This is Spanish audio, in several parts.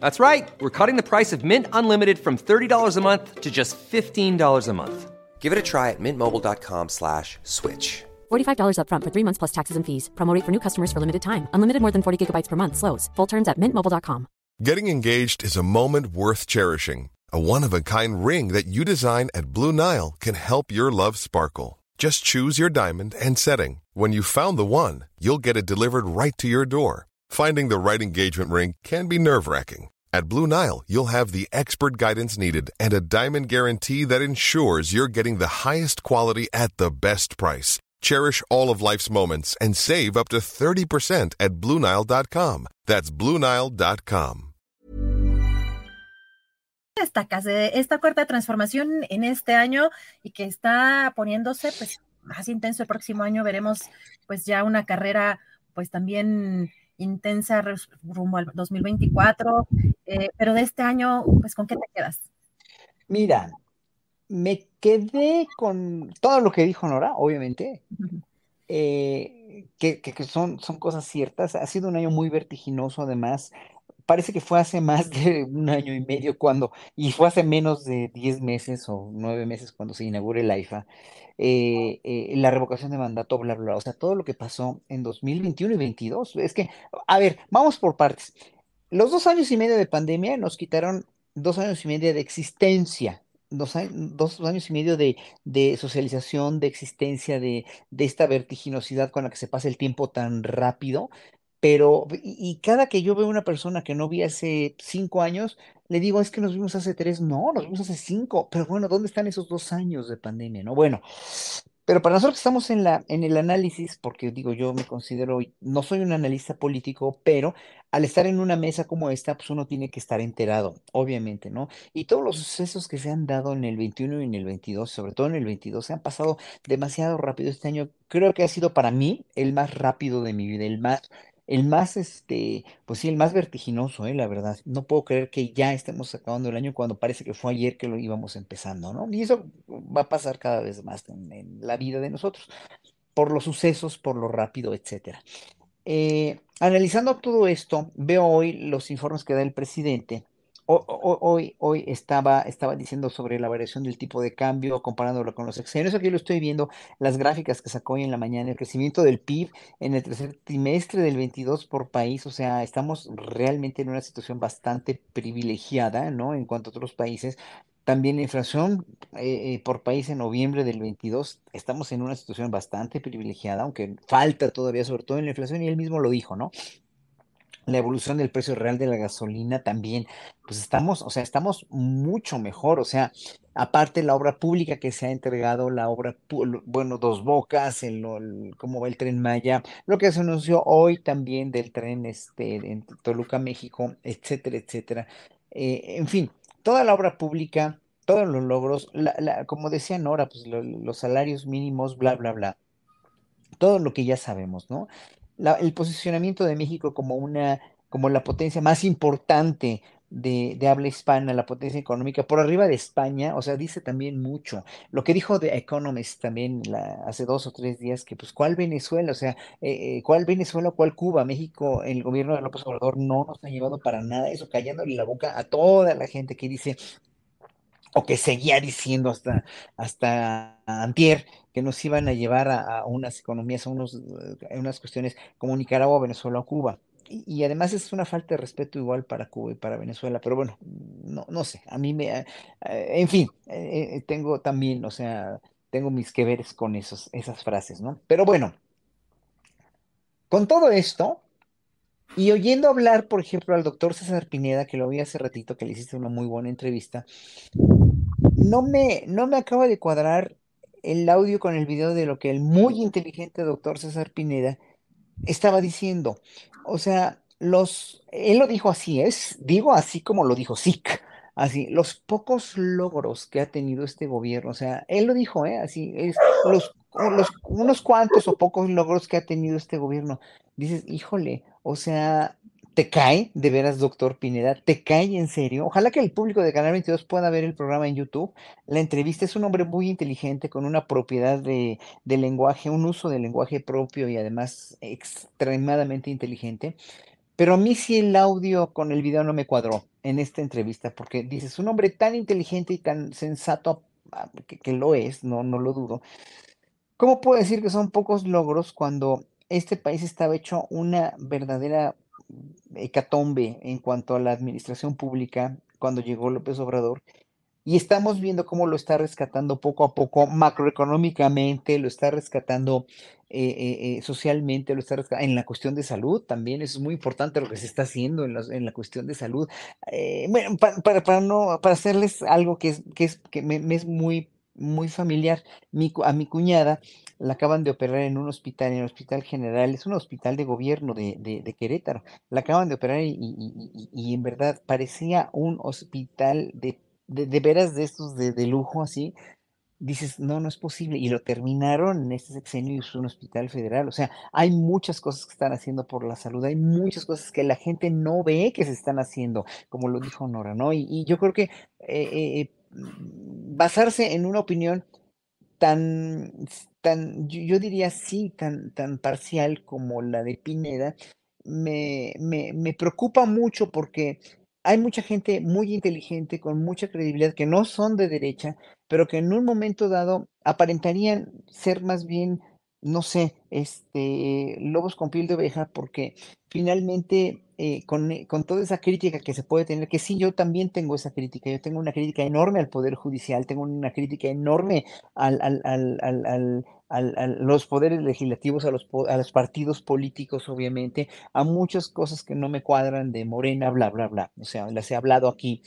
That's right. We're cutting the price of Mint Unlimited from $30 a month to just $15 a month. Give it a try at mintmobile.com slash switch. $45 upfront for three months plus taxes and fees. Promo rate for new customers for limited time. Unlimited more than 40 gigabytes per month. Slows. Full terms at mintmobile.com. Getting engaged is a moment worth cherishing. A one-of-a-kind ring that you design at Blue Nile can help your love sparkle. Just choose your diamond and setting. When you found the one, you'll get it delivered right to your door. Finding the right engagement ring can be nerve wracking. At Blue Nile, you'll have the expert guidance needed and a diamond guarantee that ensures you're getting the highest quality at the best price. Cherish all of life's moments and save up to 30% at BlueNile.com. That's BlueNile.com. De esta cuarta transformación en este año y que está poniéndose pues más intenso el próximo año. Veremos pues ya una carrera pues también intensa rumbo al 2024, eh, pero de este año, pues, ¿con qué te quedas? Mira, me quedé con todo lo que dijo Nora, obviamente, eh, que, que, son, son cosas ciertas. Ha sido un año muy vertiginoso, además. Parece que fue hace más de un año y medio cuando, y fue hace menos de 10 meses o 9 meses cuando se inauguró el AIFA. Eh, eh, la revocación de mandato, bla, bla, bla. O sea, todo lo que pasó en 2021 y 2022. Es que, a ver, vamos por partes. Los dos años y medio de pandemia nos quitaron dos años y medio de existencia, dos, años y medio de, socialización, de existencia, de, esta vertiginosidad con la que se pasa el tiempo tan rápido. Pero, y, cada que yo veo una persona que no vi hace cinco años, le digo, es que nos vimos hace tres, no, nos vimos hace cinco, pero bueno, ¿dónde están esos dos años de pandemia? No, bueno, pero para nosotros que estamos en la, en el análisis, porque digo, yo me considero, no soy un analista político, pero al estar en una mesa como esta, pues uno tiene que estar enterado, obviamente, ¿no? Y todos los sucesos que se han dado en el 21 y en el 22, sobre todo en el 22, se han pasado demasiado rápido este año. Creo que ha sido para mí el más rápido de mi vida, el más el más, este, pues sí, el más vertiginoso, eh, la verdad. No puedo creer que ya estemos acabando el año cuando parece que fue ayer que lo íbamos empezando, ¿no? Y eso va a pasar cada vez más en, la vida de nosotros, por los sucesos, por lo rápido, etcétera. Eh, analizando todo esto, veo hoy los informes que da el presidente hoy, hoy estaba, estaba diciendo sobre la variación del tipo de cambio, comparándolo con los exteriores. Aquí lo estoy viendo, las gráficas que sacó hoy en la mañana, el crecimiento del PIB en el tercer trimestre del 22 por país. O sea, estamos realmente en una situación bastante privilegiada, ¿no? En cuanto a otros países. También la inflación eh, eh, por país en noviembre del 22, estamos en una situación bastante privilegiada, aunque falta todavía, sobre todo en la inflación, y él mismo lo dijo, ¿no? La evolución del precio real de la gasolina también, pues estamos, o sea, estamos mucho mejor, o sea, aparte la obra pública que se ha entregado, la obra, bueno, Dos Bocas, el, cómo va el tren Maya, lo que se anunció hoy también del tren este, en Toluca, México, etcétera, etcétera. Eh, en fin, toda la obra pública, todos los logros, como decía Nora, pues los salarios mínimos, bla, bla, bla todo lo que ya sabemos, ¿no? El posicionamiento de México como una, como la potencia más importante de, habla hispana, la potencia económica, por arriba de España, o sea, dice también mucho. Lo que dijo The Economist también hace dos o tres días, que pues, ¿cuál Venezuela? O sea, eh, eh, ¿cuál Venezuela, cuál Cuba? México, el gobierno de López Obrador no nos ha llevado para nada eso, callándole la boca a toda la gente que dice, o que seguía diciendo hasta, hasta antier, que nos iban a llevar a, unas economías, a, unos, a unas cuestiones como Nicaragua, Venezuela o Cuba. Y, además es una falta de respeto igual para Cuba y para Venezuela, pero bueno, no, no sé, a mí me, eh, en fin, eh, eh, tengo también, o sea, tengo mis que veres con esos, esas frases, ¿no? Pero bueno, con todo esto, y oyendo hablar, por ejemplo, al doctor César Pineda, que lo vi hace ratito, que le hiciste una muy buena entrevista, no me, no me acaba de cuadrar el audio con el video de lo que el muy inteligente doctor César Pineda estaba diciendo. O sea, los, él lo dijo así, es, digo así como lo dijo SIC, así, los pocos logros que ha tenido este gobierno, o sea, él lo dijo, ¿eh? Así, es los, unos cuantos o pocos logros que ha tenido este gobierno. Dices, híjole, o sea, ¿Te cae, de veras, doctor Pineda? ¿Te cae en serio? Ojalá que el público de Canal 22 pueda ver el programa en YouTube. La entrevista es un hombre muy inteligente, con una propiedad de lenguaje, un uso de lenguaje propio y además extremadamente inteligente. Pero a mí sí el audio con el video no me cuadró en esta entrevista, porque dices, un hombre tan inteligente y tan sensato ah, que, lo es, no, no lo dudo. ¿Cómo puedo decir que son pocos logros cuando este país estaba hecho una verdadera hecatombe en cuanto a la administración pública cuando llegó López Obrador. Y estamos viendo cómo lo está rescatando poco a poco macroeconómicamente, lo está rescatando eh, eh, eh, socialmente, lo está rescatando en la cuestión de salud también. es muy importante lo que se está haciendo en, en la cuestión de salud. bueno, para, para, no, para hacerles algo que, es, que, es, que me, es muy muy familiar. a mi cuñada la acaban de operar en un hospital, en el Hospital General, es un hospital de gobierno de, de, Querétaro. La acaban de operar y, y, en verdad parecía un hospital de, de, veras de estos de, lujo así. Dices, no, no es posible. Y lo terminaron en este sexenio y es un hospital federal. O sea, hay muchas cosas que están haciendo por la salud, hay muchas cosas que la gente no ve que se están haciendo, como lo dijo Nora, ¿no? Y, yo creo que eh, eh, basarse en una opinión tan, tan yo, diría sí, tan, tan parcial como la de Pineda, me, me, me preocupa mucho porque hay mucha gente muy inteligente, con mucha credibilidad, que no son de derecha, pero que en un momento dado aparentarían ser más bien, no sé, este, lobos con piel de oveja, porque finalmente eh, con, eh, con, toda esa crítica que se puede tener, que sí, yo también tengo esa crítica, yo tengo una crítica enorme al Poder Judicial, tengo una crítica enorme al, al, al, a los poderes legislativos, a los, a los partidos políticos, obviamente, a muchas cosas que no me cuadran de Morena, bla, bla, bla. O sea, las he hablado aquí.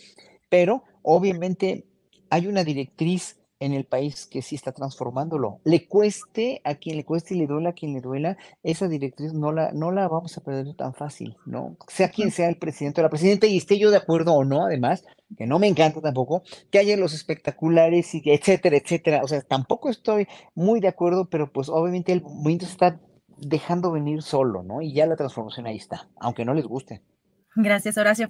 Pero, obviamente, hay una directriz en el país que sí está transformándolo. Le cueste a quien le cueste y le duela a quien le duela, esa directriz no la, no la vamos a perder tan fácil, ¿no? Sea quien sea el presidente o la presidenta, y esté yo de acuerdo o no, además, que no me encanta tampoco, que haya los espectaculares y etcétera, etcétera. O sea, tampoco estoy muy de acuerdo, pero pues obviamente el movimiento se está dejando venir solo, ¿no? Y ya la transformación ahí está, aunque no les guste. Gracias, Horacio.